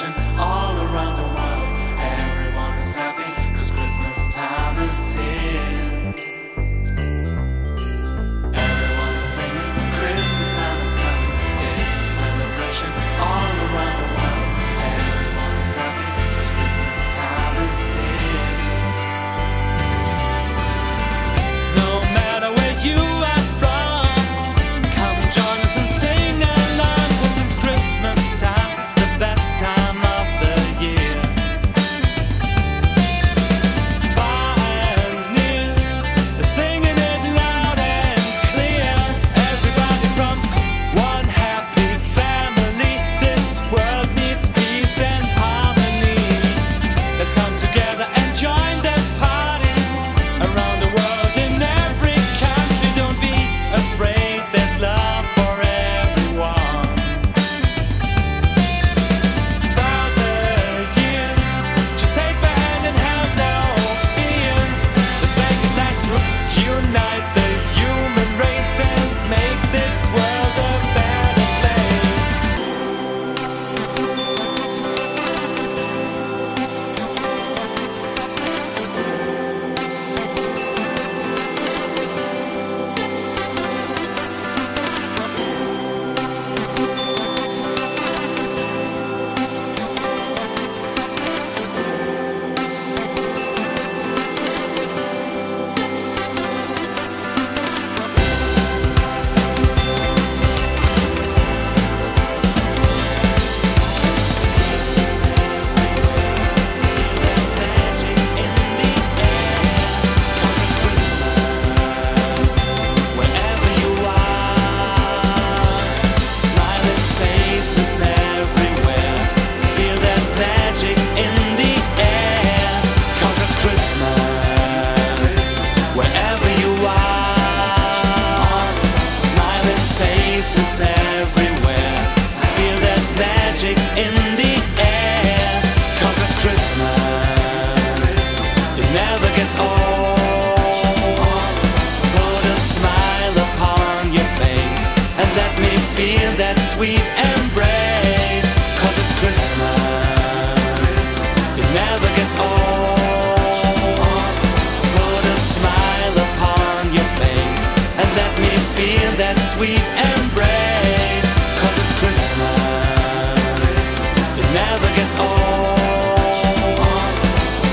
action. All innocence everywhere. I feel there's magic in the it's Christmas. It never gets old. Put a smile upon your face and let me feel that sweet it's Christmas. It never gets old. Put a smile upon your face and let me feel that sweet never gets old.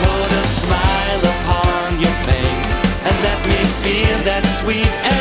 Put a smile upon your face and let me feel that sweet.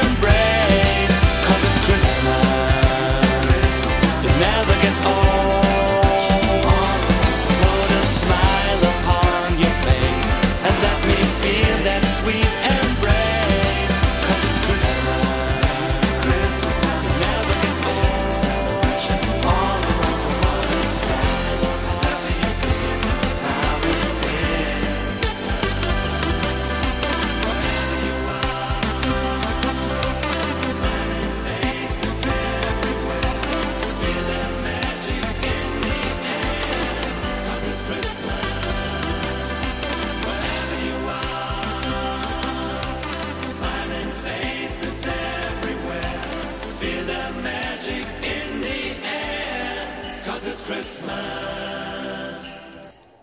Christmas.